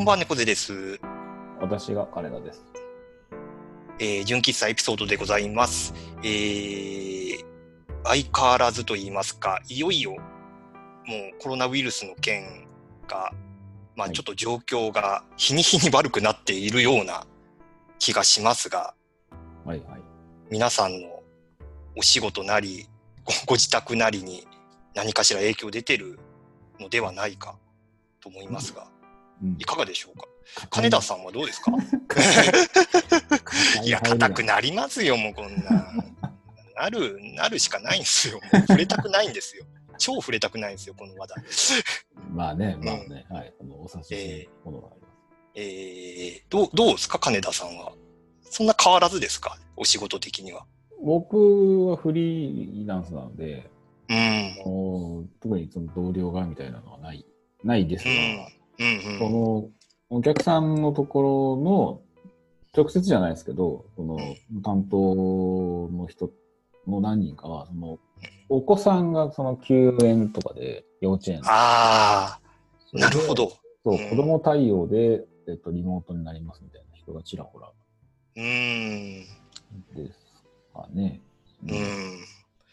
こんばんは、猫背です。私が金田です。えー、純喫茶エピソードでございます。えー、相変わらずと言いますか、いよいよ、もうコロナウイルスの件が、まあはいちょっと状況が日に日に悪くなっているような気がしますが、はいはい。皆さんのお仕事なり、ごご自宅なりに何かしら影響出てるのではないかと思いますが、うんいかがでしょうか？金田さんはどうですか？いや、硬くなりますよ、もうこんな。なる、なるしかないんですよ。触れたくないんですよ。超触れたくないんですよ、この話題。まあね、まあね、はい。あのお察しえのものがあります。えー、どう、どうですか、金田さんは。そんな変わらずですか？お仕事的には。僕はフリーランスなので、うん。特にその同僚がみたいなのはない、ないですが、うん、うん、そのお客さんのところの、直接じゃないですけど、その担当の人の何人かは、そのお子さんがその休園とかで幼稚園ああ、なるほど。そう、うん子供対応で、えっと、リモートになりますみたいな人がちらほらうーん。ですかね。うん。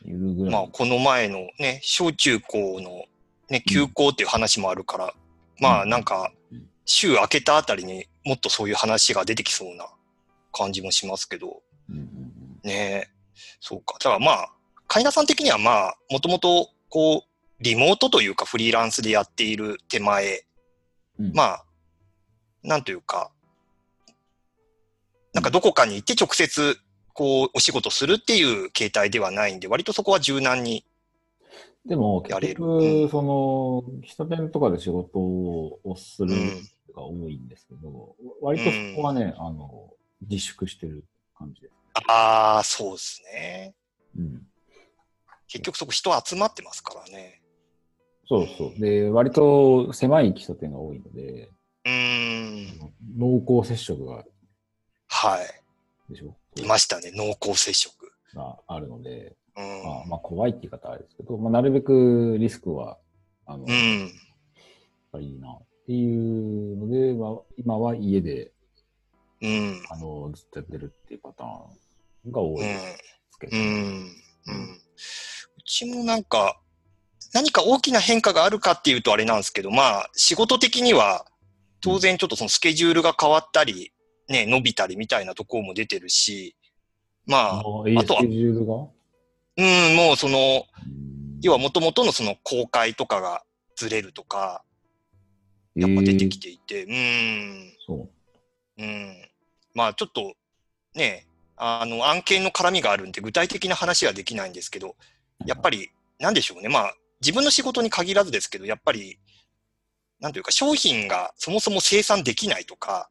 いるぐらい。まあ、この前のね、小中高のね、休校っていう話もあるから、まあ、なんかうん、週明けたあたりにもっとそういう話が出てきそうな感じもしますけど、ねそうか。だからまあ、海田さん的にはまあ、もともと、こう、リモートというかフリーランスでやっている手前、うん、まあ、なんというか、なんかどこかに行って直接、こう、お仕事するっていう形態ではないんで、割とそこは柔軟に、でも、やれる結局、うんその、喫茶店とかで仕事をするが多いんですけど、割とそこはね、あの、自粛してる感じです。ああ、そうですね。うん。結局そこ人集まってますからね。そうそう。で、割と狭い喫茶店が多いので、うーん。濃厚接触が、はい。でしょ？いましたね、濃厚接触。があるので、うん。まあ、まあ、怖いって言い方はあれですけど、まあ、なるべくリスクは、あの、うやっん。ぱりいいなっていうので、まあ、今は家で、うん。あの、ずっとやってるっていうパターンが多いですけど、うん。うん。うちもなんか、何か大きな変化があるかっていうとあれなんですけど、まあ、仕事的には、当然ちょっとそのスケジュールが変わったり、ね、伸びたりみたいなところも出てるし、まあ、あとはスケジュールが？うん、もうその、うん要は元々のその公開とかがずれるとか、やっぱ出てきていて、うん、そう。うん。まあちょっと、ね、あの、案件の絡みがあるんで具体的な話はできないんですけど、やっぱり、なんでしょうね。まあ、自分の仕事に限らずですけど、やっぱり、なんというか、商品がそもそも生産できないとか、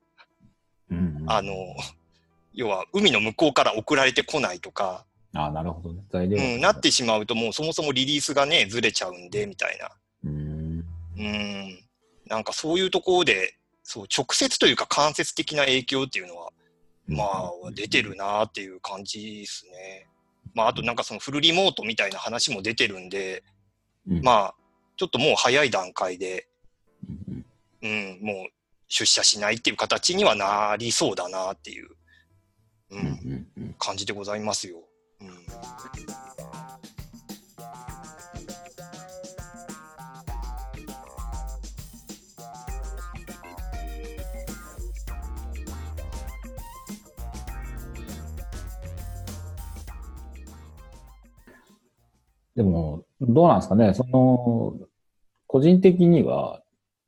うんうんあの、要は海の向こうから送られてこないとか、あなるほどね。材料うん、なってしまうともうそもそもリリースがね、ずれちゃうんで、みたいな。うん。うん。なんかそういうところで、そう、直接というか間接的な影響っていうのは、まあ、出てるなっていう感じですね。まあ、あとなんかそのフルリモートみたいな話も出てるんで、うん、まあ、ちょっともう早い段階で、うんうん、もう出社しないっていう形にはなりそうだなっていう、うん感じでございますよ。うん。でも、どうなんですかね？その、個人的には、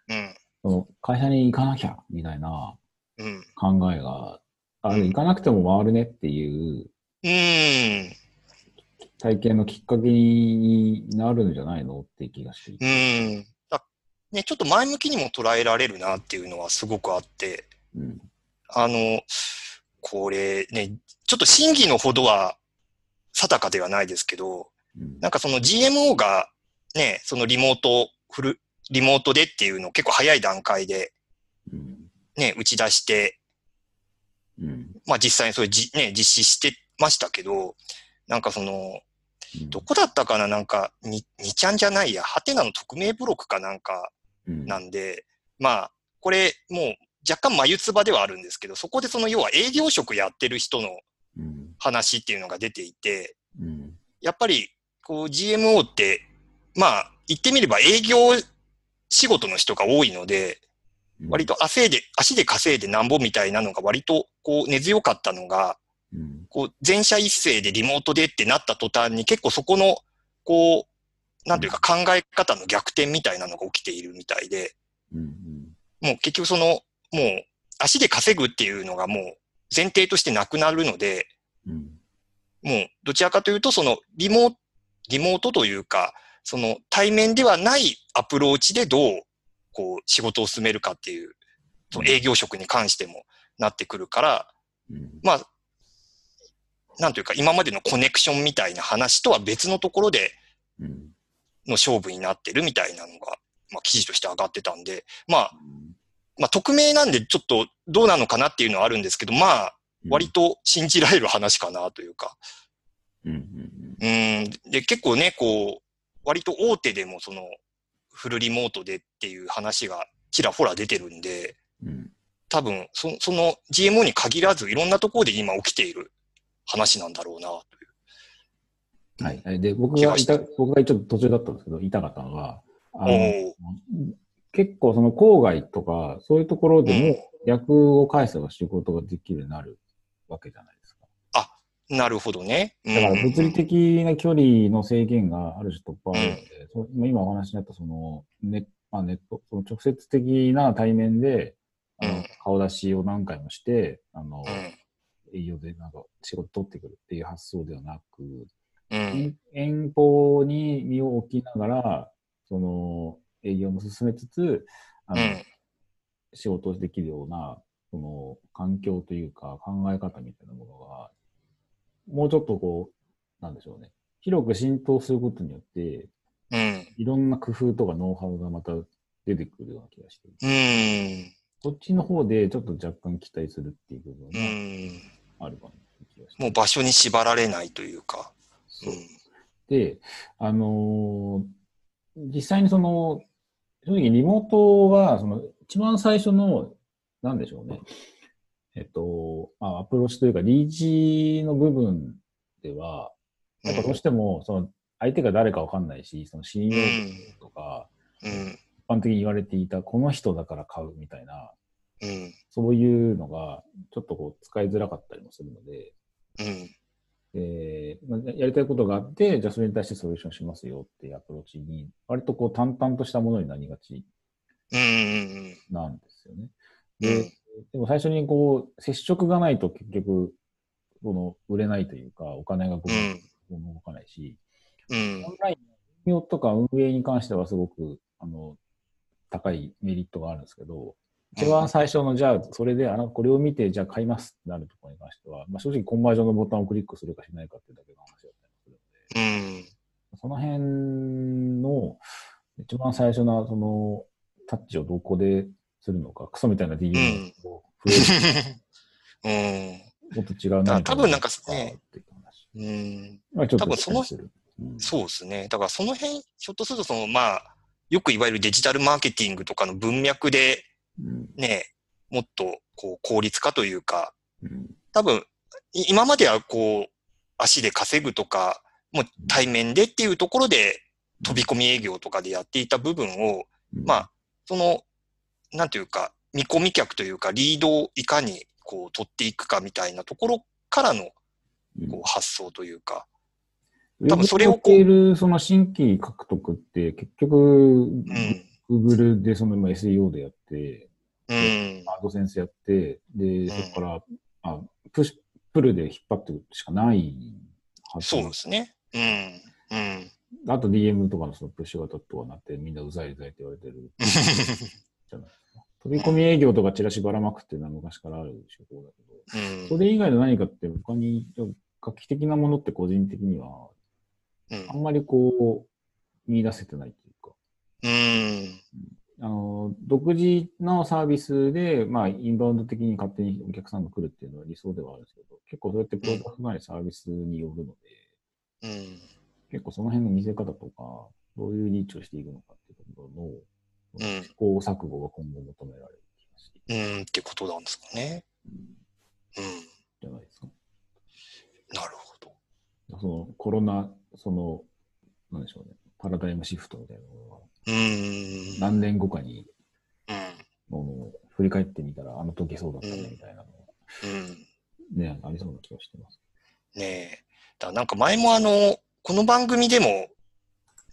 うん。その会社に行かなきゃ、みたいなうん。考えが、あうん行かなくても回るねっていううん。体験のきっかけになるんじゃないの？って気がし。うん。だね、ちょっと前向きにも捉えられるなっていうのはすごくあって、うん。あの、これね、ちょっと真偽のほどは定かではないですけど、うんなんかその GMO がね、そのリモート、フル、リモートでっていうのを結構早い段階でうん。ね、打ち出して、うん。まあ実際にそれじ、ね、実施してましたけど、なんかその、どこだったかな？なんか、に、にちゃんじゃないや、ハテナの匿名ブロックかなんかうん。なんで、まあ、ここれもう若干眉唾ではあるんですけど、そこでその要は営業職やってる人のうん。話っていうのが出ていて、うん。やっぱりこう GMO って、まあ言ってみれば営業仕事の人が多いので、割と汗で、足で稼いでなんぼみたいなのが割とこう根強かったのが、うん。こう全社一斉でリモートでってなった途端に結構そこの、こう、なんというか考え方の逆転みたいなのが起きているみたいで、うん。もう結局その、もう足で稼ぐっていうのがもう前提としてなくなるので、うん。もうどちらかというとそのリモート、リモートというか、その対面ではないアプローチでどうこう仕事を進めるかっていう、その営業職に関してもなってくるから、うん。まあ、なんというか今までのコネクションみたいな話とは別のところでうん。の勝負になってるみたいなのが、まあ記事として上がってたんで、まあ、まあ匿名なんでちょっとどうなのかなっていうのはあるんですけど、まあ、割と信じられる話かなというか。うん。で、結構ね、こう、割と大手でもその、フルリモートでっていう話がちらほら出てるんで、うん。多分、そその GMO に限らずいろんなところで今起きている話なんだろうな、という。はい。はいで、僕がいた、僕がちょっと途中だったんですけど、痛かったのが、あの、結構その郊外とか、そういうところでも、役を返せば仕事ができるようになるわけじゃないですか。なるほどね。だだから物理的な距離の制限がある種突破あるので、そまあ今お話になったそのネ,、まあ、ネット、その直接的な対面で、あのうん顔出しを何回もして、あの、うん。営業でなんか仕事取ってくるっていう発想ではなく、うん。遠遠方に身を置きながら、その営業も進めつつ、あの、うん。仕事をできるような、その環境というか考え方みたいなものが、もうちょっとこう、なんでしょうね。広く浸透することによって、うん。いろんな工夫とかノウハウがまた出てくるような気がしていて、うん。そっちの方でちょっと若干期待するっていう部分うがん。あるか。もう場所に縛られないというか。そうで、あのー実際にその、正直リモートは、その、一番最初の、なんでしょうね。えっと、まあ、アプローチというか、リーチの部分では、うん。やっぱどうしても、その、相手が誰かわかんないし、その信用とか、うん。一般的に言われていた、この人だから買うみたいな、うん。そういうのが、ちょっとこう、使いづらかったりもするので、うん。で、まあやりたいことがあって、じゃあそれに対してソリューションしますよっていうアプローチに、割とこう淡々としたものになりがちうん。なんですよね。で、うん。でも最初にこう、接触がないと結局、この売れないというか、お金がこうう、ん。動かないし、うんオン。ラインの運用とか運営に関してはすごく、あの、高いメリットがあるんですけど、一番最初の、じゃあ、それで、あの、これを見て、じゃあ買いますってなるところに関しては、まあ、正直コンバージョンのボタンをクリックするかしないかっていうだけの話だったりするので、うん。その辺の、一番最初の、その、タッチをどこでするのか、クソみたいな DM を増えるうん。もっと違う何か多分なんかね。まあちょっと多分そのうんそうですね。だからその辺、ひょっとするとその、まあ、よくいわゆるデジタルマーケティングとかの文脈でうんね、もっとこう効率化というか、うん。多分、い今まではこう、足で稼ぐとか、もう対面でっていうところで飛び込み営業とかでやっていた部分を、うん。まあ、その、なんていうか、見込み客というか、リードをいかにこう取っていくかみたいなところからのうん。こう発想というか、多多分それをこうこう。るその新規獲得って結局、うん、Google でその今 SEO でやって、うん、アドセンスやって、で、んそこから、あ、プッシュ、プルで引っ張っていくしかないはずそうですね。うん、うん。あと DM とかのそのプッシュ型とかなってみんなうざいうざいって言われてる じゃないですか。飛び込み営業とかチラシばらまくっていうのは昔からある手法だけど、うんそれ以外の何かって他に画期的なものって個人的にはうんあんまりこう見出せてないというか、うん。あの、独自のサービスで、まあ、インバウンド的に勝手にお客さんが来るっていうのは理想ではあるんですけど、結構そうやってプロダクトないサービスによるので、うん。結構その辺の見せ方とか、どういうリーチをしていくのかっていうところの、うん試行錯誤が今後求められる気話。うん、ってことなんですかね。うんうん。じゃないですか。なるほど。そのコロナ、その、なんでしょうね、パラダイムシフトみたいなものは。何年後かに、うん。ものを振り返ってみたら、あの時そうだったね、みたいなのは、うん。ね、ありそうな気がしてます。ねえ。だなんか前もあの、この番組でも、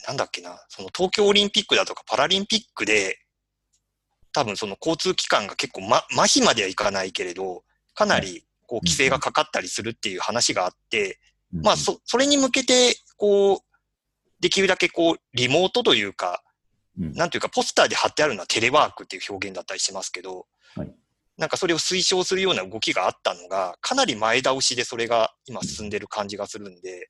なんだっけな、その東京オリンピックだとかパラリンピックで、多分その交通機関が結構ま、麻痺まではいかないけれど、かなりこう規制がかかったりするっていう話があって、まあそ、それに向けて、こう、できるだけこう、リモートというか、うん、なんていうか、ポスターで貼ってあるのはテレワークっていう表現だったりしますけど、はい。なんかそれを推奨するような動きがあったのが、かなり前倒しでそれが今進んでる感じがするんで、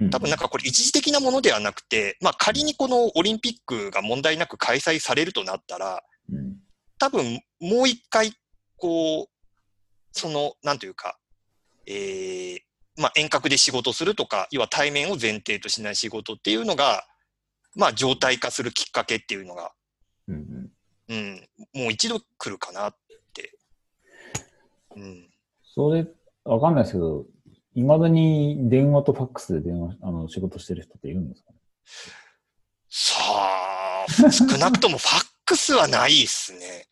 うん。多分なんかこれ一時的なものではなくて、まあ仮にこのオリンピックが問題なく開催されるとなったら、うん。多分もう一回、こう、その、なんというか、えー、まあ遠隔で仕事するとか、要は対面を前提としない仕事っていうのが、まあ状態化するきっかけっていうのが、うんうんうん、もう一度来るかなって。うん。それ、わかんないですけど、いまだに電話とファックスで電話、あの、仕事してる人っているんですかね？さあ、少なくともファックスはないっすね。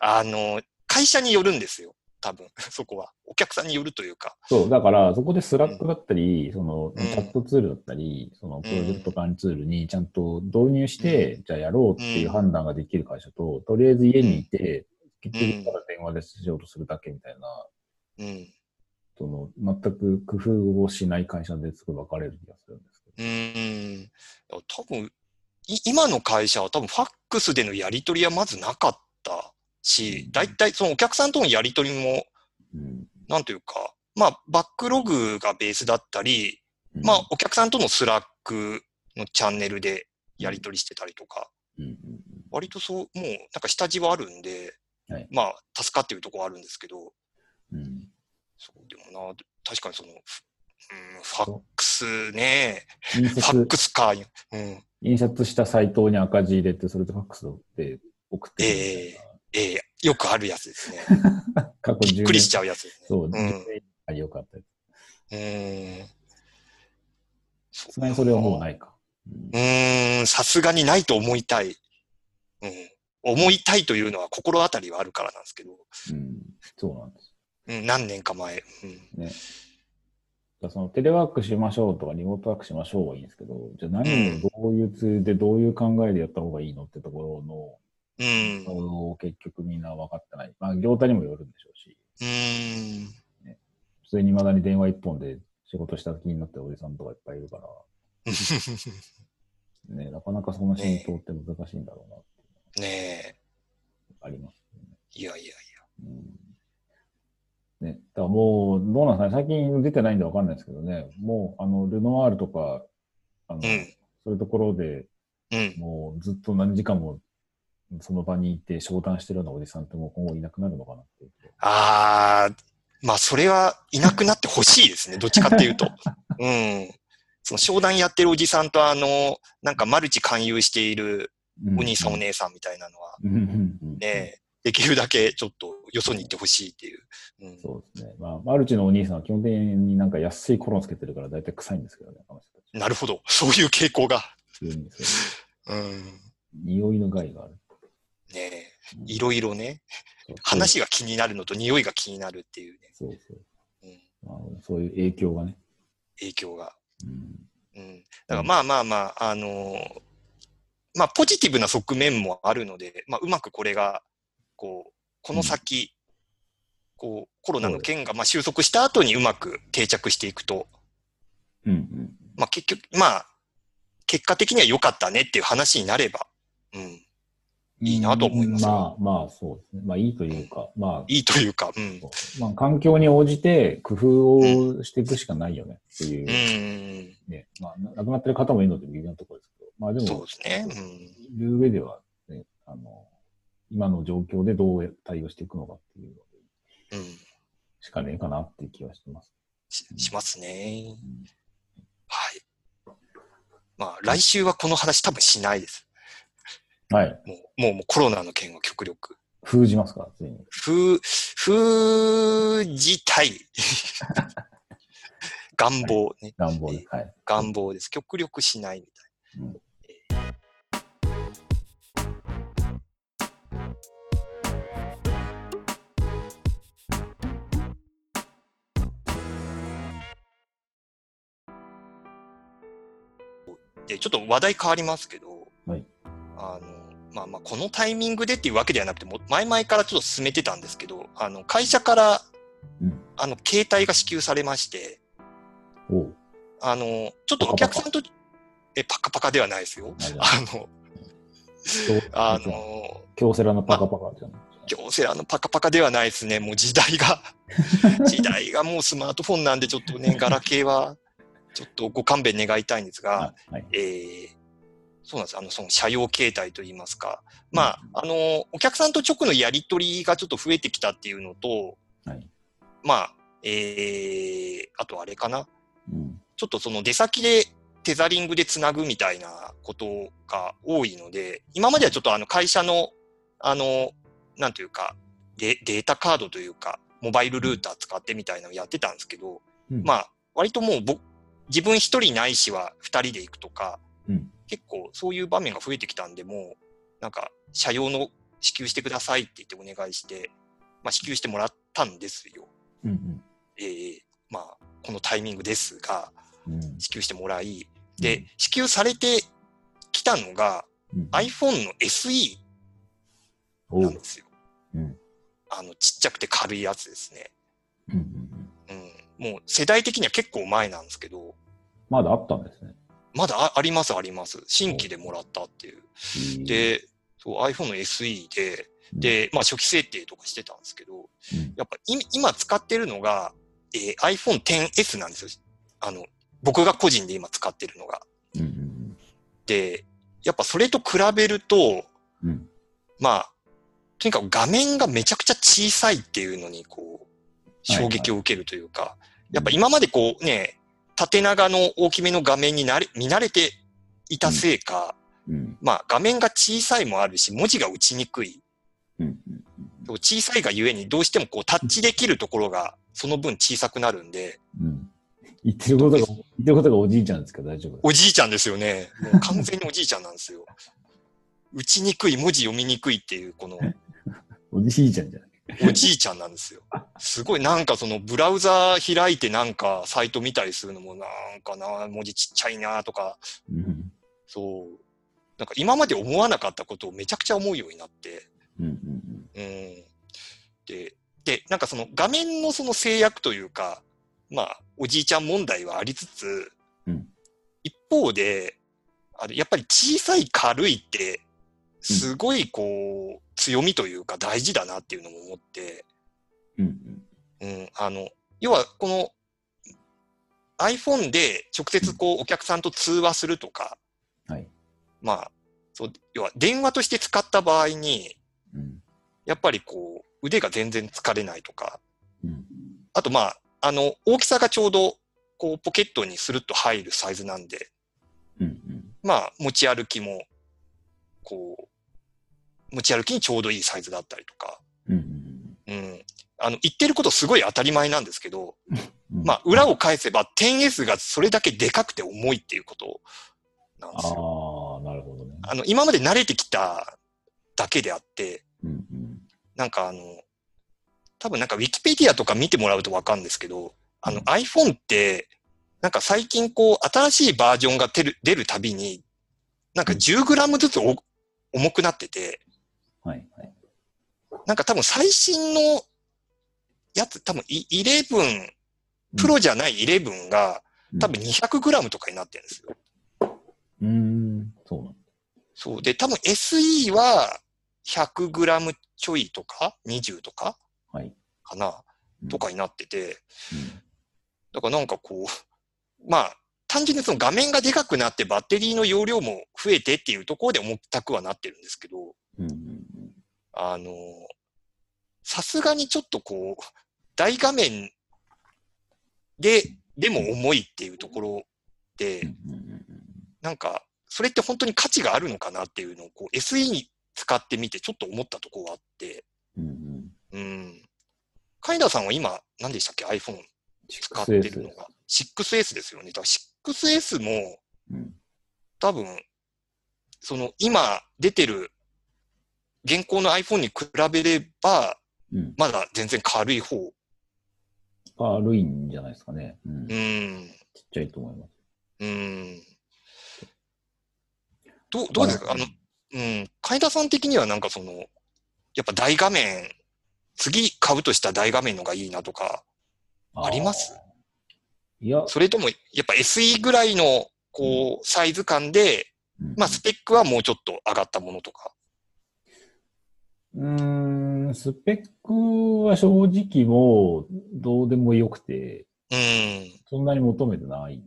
あの、会社によるんですよ。多分、そこは。お客さんによるというか。そう、だから、そこでスラックだったり、その、うんチャットツールだったり、その、プロジェクト管理ツールにちゃんと導入して、じゃあやろうっていう判断ができる会社と、とりあえず家にいて、結局ただ電話でしようとするだけみたいな、うん。その、全く工夫をしない会社ですごい分かれる気がするんですけうーん。多分、い今の会社は多分ファックスでのやり取りはまずなかったし、大体そのお客さんとのやり取りも。なんというか、まあ、バックログがベースだったり、うん。まあ、お客さんとのスラックのチャンネルでやり取りしてたりとか、割とそう、もう、なんか下地はあるんで、はい。まあ、助かってるところはあるんですけど、うん。うんそう、でもな、確かにその、ふうん、ファックスね、印ファッ刷、クスか、うん、印刷したサイトに赤字入れて、それとファックスで送ってるみたいな。ええよくあるやつですね。過去10びっくりしち年。ゃうやつですね。そう、ん10年ありよかったやつ。うーん。さすがにそれはもうないか。うんさすがにないと思いたい。うん。思いたいというのは心当たりはあるからなんですけど、うん、そうなんです。うん、何年か前。うん。ね。そのテレワークしましょうとかリモートワークしましょうはいいんですけど、じゃあ何をどういうツールでどういう考えでやった方がいいのってところの、うん。結局みんな分かってない。まあ業態にもよるんでしょうし、うーん。普通に未だに電話一本で仕事した気になってるおじさんとかいっぱいいるから、ね、なかなかその浸透って難しいんだろうなってねえ。ありますよね。いやいやいや。うんね、だからもう、どうなんですかね、最近出てないんでわかんないですけどね、もう、あの、ルノワールとか、あの、うんそういうところでうん。もうずっと何時間もその場にいて商談してるようなおじさんってもう今後いなくなるのかなっていう。ああ、まあ、それはいなくなってほしいですね。どっちかっていうと。うん。その商談やってるおじさんと、あの、なんかマルチ勧誘しているお兄さんお姉さんみたいなのは、ね、できるだけちょっとよそに行ってほしいっていう。うん、そうですね。まあ、マルチのお兄さんは基本的になんか安いコロンつけてるから大体臭いんですけどね。なるほど。そういう傾向が。うん。匂いの害がある。ねうんいろいろね、話が気になるのと匂いが気になるっていうね、そうそう。うん、まあ、そういう影響がね。影響が。うんうん。だからまあまあまあ、あのーまあポジティブな側面もあるので、まあうまくこれが、こう、この先、こう、コロナの件がまあ収束した後にうまく定着していくと、うんうん。まあ結局、まあ、結果的には良かったねっていう話になれば、うん、いいなと思いますよまあまあ、そうですね。まあいいというか、まあ、いいというか、うん。まあ環境に応じて工夫をしていくしかないよねっていうう、ん、ね。まあ、亡くなってる方もいるので微妙なところですけど、まあでも、そうですね。うん。いう上では、ね、あの、今の状況でどう対応していくのかっていうのうん。しかねえかなっていう気はしてます。ししますね。うんはい。まあ、来週はこの話多分しないです。はい。もう、もうもうコロナの件は極力。封じますか？ついに。封、封じたい。願望ね。願望で。はい。願望です。極力しないみたいな。うんで、ちょっと話題変わりますけど、まあまあ、このタイミングでっていうわけではなくて、もう前々からちょっと進めてたんですけど、あの、会社から、うんあの、携帯が支給されまして。あの、ちょっとお客さんと、え、パカパカではないですよ。あの、あ京の、京セラのパカパカじゃない。京セラのパカパカではないですね。もう時代が、時代がもうスマートフォンなんで、ちょっとね、ガラケーは、ちょっとご勘弁願いたいんですが、あ はい。えーそうなんです。あの、その車用携帯といいますか。まあ、あの、お客さんと直のやり取りがちょっと増えてきたっていうのと、はい。まあ、えー、あとあれかな。うん。ちょっとその出先でテザリングでつなぐみたいなことが多いので、今まではちょっとあの会社の、あの、なんというか、デデータカードというか、モバイルルーター使ってみたいなのをやってたんですけど、うんまあ、割ともう僕、自分一人ないしは二人で行くとか、うん結構そういう場面が増えてきたんで、もう、なんか、車用の支給してくださいって言ってお願いして、まあ、支給してもらったんですよ。うんえーまあ、このタイミングですが、うん。うん。支給してもらい、で、支給されてきたのがうん、iPhone の SE なんですよ。うん。あの、ちっちゃくて軽いやつですね。うんうんうん。うん。もう世代的には結構前なんですけど、まだあったんですね。まだあありますあります。新規でもらったっていう。で、そう iPhone の SE で、うん、で、まあ初期設定とかしてたんですけど、うん、やっぱい今使ってるのが、えー iPhone XS なんですよ。あの、僕が個人で今使ってるのが。で、やっぱそれと比べると。まあ、とにかく画面がめちゃくちゃ小さいっていうのに、こう、衝撃を受けるというか、やっぱ今までこうね、縦長の大きめの画面になれ見慣れていたせいか、うん。まあ画面が小さいもあるし、文字が打ちにくい。うん。うん。小さいがゆえにどうしてもこうタッチできるところがその分小さくなるんで、うん。言ってることが、言ってることがおじいちゃんですけど大丈夫おじいちゃんですよね。完全におじいちゃんなんですよ。打ちにくい、文字読みにくいっていう、この、おじいちゃんじゃ。おじいちゃんなんですよ。すごいなんかそのブラウザー開いてなんかサイト見たりするのもなんかな、文字ちっちゃいなとか、うん。そう。なんか今まで思わなかったことをめちゃくちゃ思うようになって、うん。うん。うん。で、で、なんかその画面のその制約というか、まあ、おじいちゃん問題はありつつ、うん一方で、あの、やっぱり小さい軽いって、すごいこう、強みというか大事だなっていうのも思って、うん。うん、あの、要はこの iPhone で直接こうお客さんと通話するとか、はい。まあ、そう、要は電話として使った場合に、うん。やっぱりこう腕が全然疲れないとか、うん。あとまあ、あの、大きさがちょうどこうポケットにスルッと入るサイズなんで、うん。まあ持ち歩きも、こう、持ち歩きにちょうどいいサイズだったりとか、うん。うん。あの、言ってることすごい当たり前なんですけど、うん。まあ、裏を返せば 10S がそれだけでかくて重いっていうことなんですよ。ああ、なるほどね。あの、今まで慣れてきただけであって、うん。うん。なんかあの、多分なんか Wikipedia とか見てもらうとわかるんですけど、あのうん iPhone って、なんか最近こう、新しいバージョンが出る出るたびに、なんか 10g ずつお重くなってて、はい。はい。なんか多分最新のやつ、多分い11、プロじゃない11が多分 200g とかになってるんですよ。うん。そうなんだ。そう。で、多分 SE は 100g ちょいとか ?20 とかはい。かなうんとかになってて、うんだからなんかこう、まあ、単純にその画面がでかくなってバッテリーの容量も増えてっていうところで重たくはなってるんですけど、うん。うん。あの、さすがにちょっとこう、大画面で、でも重いっていうところで、うん。うん。なんか、それって本当に価値があるのかなっていうのを、こう、SE に使ってみてちょっと思ったところがあって、カイダーさんは今、何でしたっけ ?iPhone 使ってるのが。6S ですよね。だから 6S も、うん。多分、その今出てる現行の iPhone に比べれば、うん。まだ全然軽い方。軽いんじゃないですかね。うん。うちっん。ちゃいと思います。うん。どう、どうですか？あの、うん。海田さん的にはなんかその、やっぱ大画面、次買うとした大画面のがいいなとか、あります？いや、それとも、やっぱ SE ぐらいの、こう、サイズ感で、うんまあ、スペックはもうちょっと上がったものとか。うーん、スペックは正直もうどうでもよくて、うん。そんなに求めてないん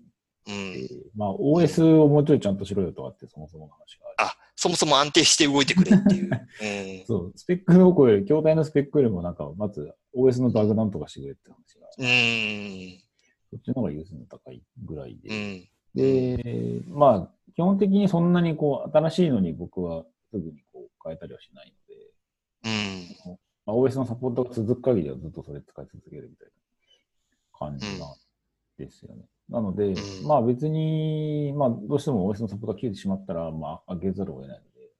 うん。で、まあ OS をもうちょいちゃんとしろよとかってそもそもの話がある。あ、そもそも安定して動いてくれっていう。そう、スペックの声より、筐体のスペックよりもなんか、まず OS のバグなんとかしてくれって話が、うん。うん。そっちの方が優先度高いぐらいで。うん。で、まあ、基本的にそんなにこう、新しいのに僕はすぐにこう変えたりはしないうん。まあ、OS のサポートが続く限りはずっとそれ使い続けるみたいな感じなんですよね。なので、うんまあ別に、まあどうしても OS のサポートが切れてしまったら、まあ上げざるを得ないので、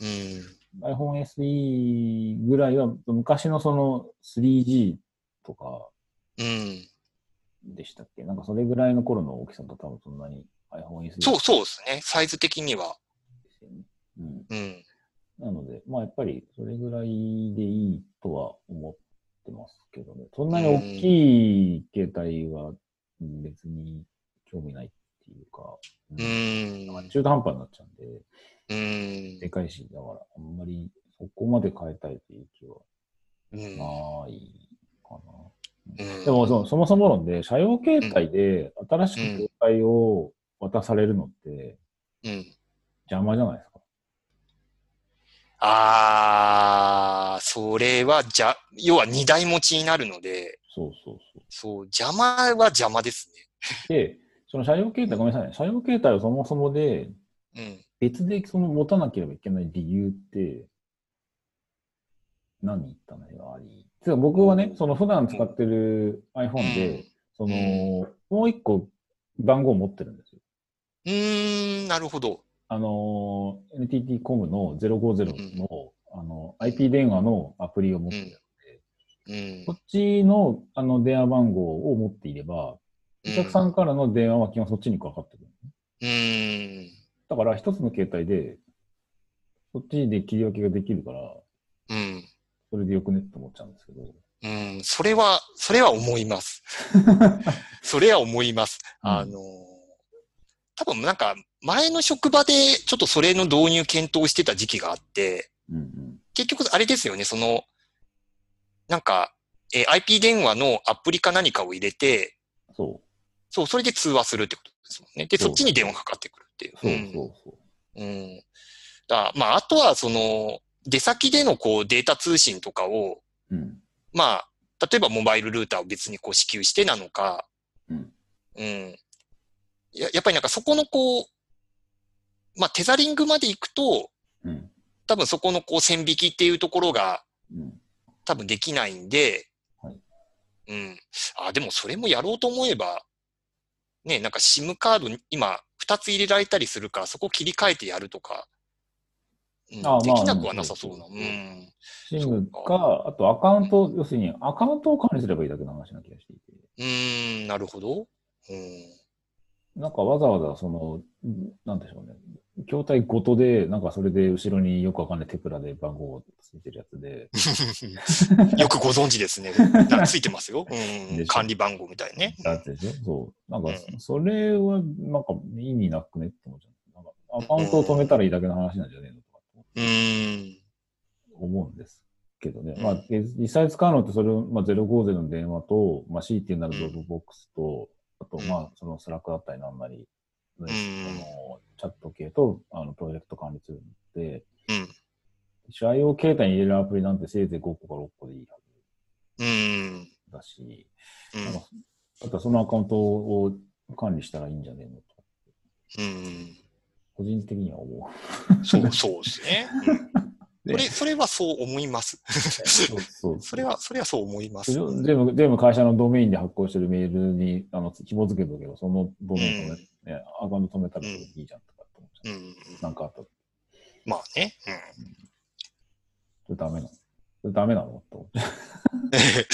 うん。iPhone SE ぐらいは昔のその 3G とかうん。でしたっけ？なんかそれぐらいの頃の大きさと多分そんなに iPhone SE そう、そうですね。サイズ的には。ですよね。うん。うん。なので、まあやっぱりそれぐらいでいいとは思ってますけどね。そんなに大きい携帯はうん別に興味ないっていうか、ううん中途半端になっちゃうんで、うんでかいし、だからあんまりそこまで変えたいという気はうん。ないかな。うんでもそそもそも論で、車用携帯で新しく携帯を渡されるのってうん。邪魔じゃないですか。あー、それは、じゃ、要は二台持ちになるので、そうそうそう。そう、邪魔は邪魔ですで、その車用携帯、ごめんなさいね。車用携帯をそもそもで、ね。別でその持たなければいけない理由って、何言ったのよ、あり。つ僕はね、その普段使ってる iPhone で、その、もう一個番号を持ってるんですよ。うん。うーん、なるほど。あの、NTT コムの050の、あの、IP 電話のアプリを持ってる。うんこ。っちの、あの、電話番号を持っていれば、お客さんからの電話は基本そっちにかかってくる。うん。だから一つの携帯で、そっちで切り分けができるから、うん。それでよくねって思っちゃうんですけど。うん。それは、それは思います。それは思います。あの、多分なんか、前の職場でちょっとそれの導入検討してた時期があって、うんうん。結局あれですよね、その、なんか、えー IP 電話のアプリか何かを入れて、そそう、それで通話するってことですもんね。で、そっちに電話かかってくるっていう。う。そうそうそう。うん。うん。だまあ、あとは、その、出先でのこうデータ通信とかを、うん。まあ、例えばモバイルルーターを別にこう支給してなのか、うん。うん。ややっぱりなんかそこのこう、まあ、テザリングまで行くと、うん。多分そこのこう線引きっていうところがうん。多分できないんで、はいうん。あ、でもそれもやろうと思えば、ね、なんか SIM カードに今2つ入れられたりするから、そこ切り替えてやるとか、うんあまあできなくはなさそうな。ううんん。シムそうか、あとアカウント、要するにアカウントを管理すればいいだけの話な気がしていて。うーん、なるほど。うん。なんかわざわざその、なんでしょうね。筐体ごとで、なんかそれで後ろによくわかんないテプラで番号ついてるやつで、よくご存知ですね。ついてますよ。管理番号みたいね。やつでしょそう。なんかう、それは、なんか意味なくねって思っちゃう。なんか、アカウントを止めたらいいだけの話なんじゃねえのとかうーん。思うんですけどね。うんまあ、で実際使うのってそれを、まあ、050の電話と、まあ、C っていうならドロップボックスと、あと、うんまあ、そのスラックだったりなんなり、んあのチャット系と、あの、プロジェクト管理ツールで、うん。社用携帯に入れるアプリなんてせいぜい5個か6個でいいはうーん。ずだし、うんなんかあとはそのアカウントを管理したらいいんじゃねえのと、うん。個人的には思う。そう、そうですね。それ、それはそう思います。そうそうそ れは、それはそう思います。うん全部、全部会社のドメインで発行してるメールに、あの、紐付けとけば、そのドメイン止め、ね、アカウント止めたらいいじゃんとかって思っちゃう。うん。なんかあったら、まあね。それダメなのそれダメなのと思って。うん。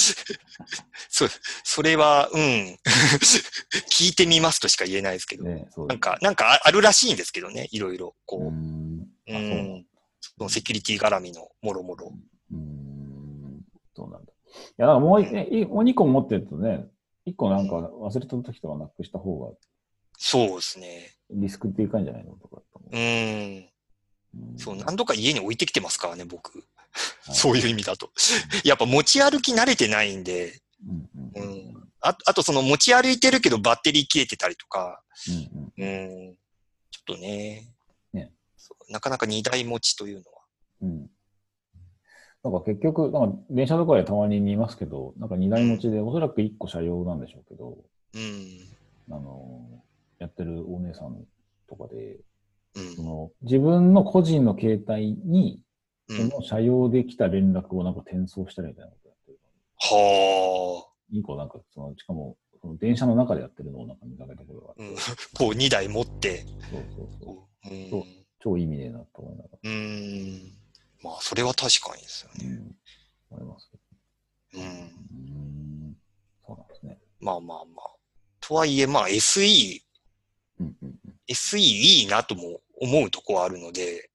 そ、それは、うん。聞いてみますとしか言えないですけど。ね、なんか、なんかああるらしいんですけどね、いろいろ。こうーう。ん。のセキュリティ絡みのもろもろ。うーん。そうなんだ。いや、なんかもう、ね、いもう2個持ってるとね、1個なんか忘れた時とかなくした方がそうですね。リスクっていかんじゃないのとかうん。う。うんそう、何度か家に置いてきてますからね、僕。はいそういう意味だと。やっぱ持ち歩き慣れてないんで、うんうんああとその持ち歩いてるけどバッテリー切れてたりとか、うんうん、ちょっとね、なかなか荷台持ちというのは。うん。なんか結局、なんか電車とかでたまに見ますけど、なんか荷台持ちで、おそらく1個車用なんでしょうけど、うん。あの、やってるお姉さんとかで、うんそ。の自分の個人の携帯に、うん、その車用で来た連絡をなんか転送したりみたいなことやってる。は2個なんか、その、しかも、その電車の中でやってるのをなんか見かけたことがあって、あ、うん、こう2台持って。そうそうそううんそう超意味ねえなと思いながら。うん。まあ、それは確かにですよね。うん。思いますけうん。ど。うん。そうなんですね。まあまあまあ。とはいえ、まあ SE、うんうんうん。SE いいなとも思うとこはあるので、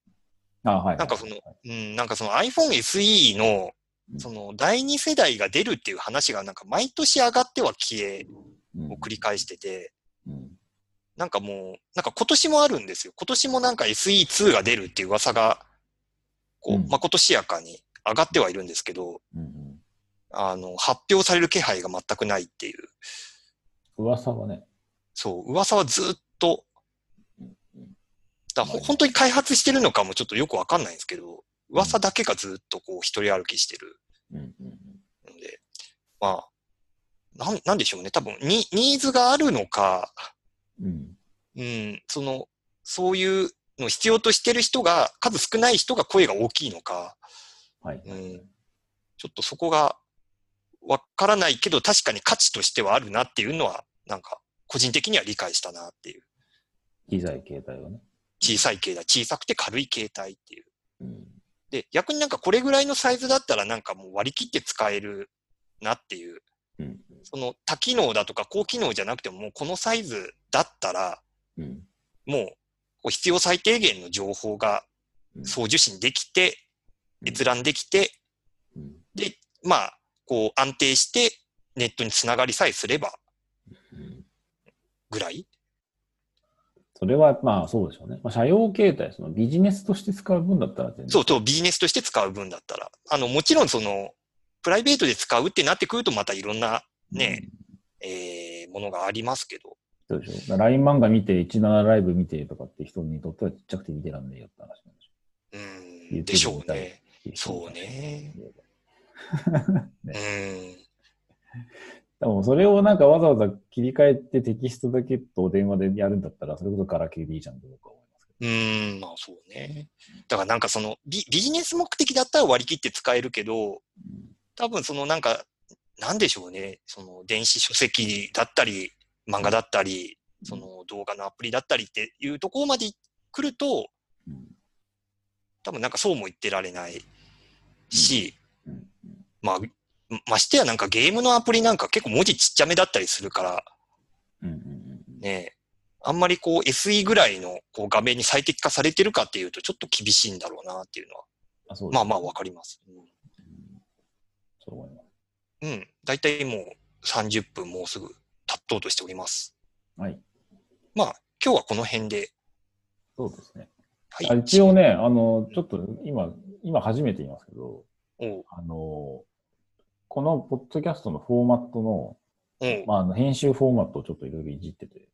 あ、はい。なんかそのはいうん、なんかその iPhone SE のうんその第二世代が出るっていう話がなんか毎年上がっては消えうんを繰り返してて、うんなんかもう、なんか今年もあるんですよ。今年もなんか SE2 が出るっていう噂が、こう、うんまことしやかに上がってはいるんですけど、うんうん。あの、発表される気配が全くないっていう。噂はね、そう、噂はずっと、だ本当に開発してるのかもちょっとよくわかんないんですけど、噂だけがずっとこう一人歩きしてるうんで、まあ、なん、なんでしょうね。多分、に、ニーズがあるのか、うん。うん、その、そういうのを必要としてる人が、数少ない人が声が大きいのか、はい。うん、ちょっとそこがわからないけど、確かに価値としてはあるなっていうのは、なんか、個人的には理解したなっていう。機材、携帯はね。小さい携帯、小さくて軽い携帯っていう。うん。で、逆になんかこれぐらいのサイズだったらなんかもう割り切って使えるなっていう。うん。その多機能だとか高機能じゃなくてももうこのサイズだったら、うん。もう必要最低限の情報がうん送受信できて、うん閲覧できて、うんで、まあ、こう安定してネットにつながりさえすればうんぐらい？それは、まあ、そうでしょうね。まあ、車用携帯、そのビジネスとして使う分だったら全然。そうそう、ビジネスとして使う分だったら。あの、もちろんその、プライベートで使うってなってくるとまたいろんなね、えーものがありますけど。そうでしょ。だから LINE 漫画見て、17ライブ見てとかって人にとってはちっちゃくて見てらんねえよって話なんでしうん、でしょうね。ょ。そうね。ねうん。でもそれをなんかわざわざ切り替えてテキストだけと電話でやるんだったら、それこそガラケーでいいじゃんって僕は思いますけうん、まあそうね。だからなんかそのビビジネス目的だったら割り切って使えるけど、ど。多分そのなんか、なんでしょうね。その電子書籍だったり、漫画だったり、その動画のアプリだったりっていうところまで来ると、うん。多分なんかそうも言ってられないし、まあ、ましてやなんかゲームのアプリなんか結構文字ちっちゃめだったりするから、ね、あんまりこう SE ぐらいのこう画面に最適化されてるかっていうとちょっと厳しいんだろうなっていうのは、あまあまあわかります。うん。そう思います。うん。うん。だいたいもう30分もうすぐ経とうとしております。はい。まあ、今日はこの辺で。そうですね。はい。あ一応ね、あの、ちょっと今、今初めて言いますけど、あの、このポッドキャストのフォーマットの、まあ、あの編集フォーマットをちょっといろいろいじってて、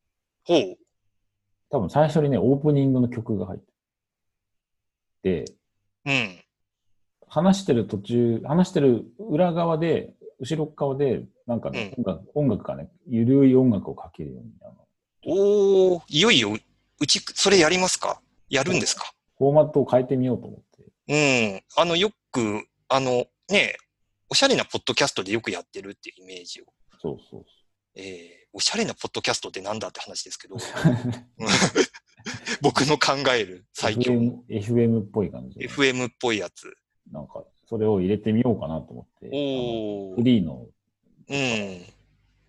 ほう。多分最初にね、オープニングの曲が入ってて、で、うん。話してる途中、話してる裏側で、後ろ側で、なんかね、音楽音楽がね、ゆるい音楽をかけるように、あのおー、いよいよう、うち、それやりますか？やるんですか？フォーマットを変えてみようと思って、うん。あの、よく、あの、ね、おしゃれなポッドキャストでよくやってるっていうイメージを。そうそうえーおしゃれなポッドキャストってなんだって話ですけど、僕の考える最強の FM, FM っぽい感じで。FM っぽいやつ。なんか、それを入れてみようかなと思って、フリーのうん。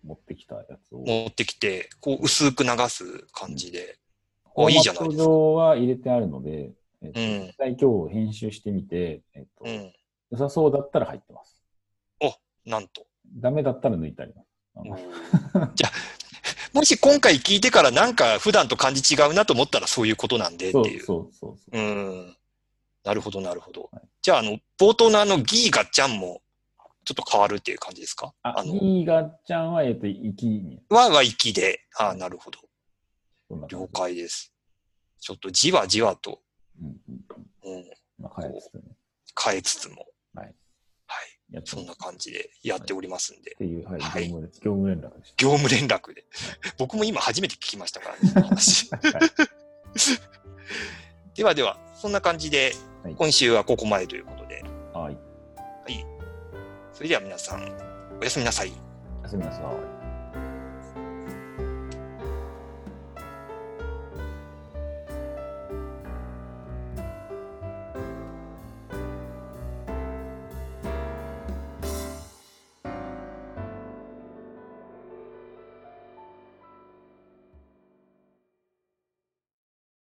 持ってきたやつを。持ってきて、こう薄く流す感じで。フォーマいいじゃないですかット上は入れてあるので、えっとうん実際今日編集してみて、えっとうん。良さそうだったら入ってます。なんと。ダメだったら抜いてあります。あのじゃあ、もし今回聞いてからなんか普段と感じ違うなと思ったらそういうことなんでってそういう。そうそうそう。うん。なるほど、なるほどはい。じゃあ、あの、冒頭のあの、ギーガッチャンも、ちょっと変わるっていう感じですか？あ、あの、ギーガちゃんは、えっと、行きに。は、は息で。ああ、なるほど。了。解です。ちょっとじわじわと、うんうんまあ、変えつつね。変えつつも、はい。はい。そんな感じでやっておりますんでっ。ていう、はい、はい業務連絡でし業務連絡で。僕も今初めて聞きましたからね、話。た。はい。ではでは、そんな感じではい、今週はここまでということで。はい。それでは皆さん、おやすみなさい。おやすみなさい。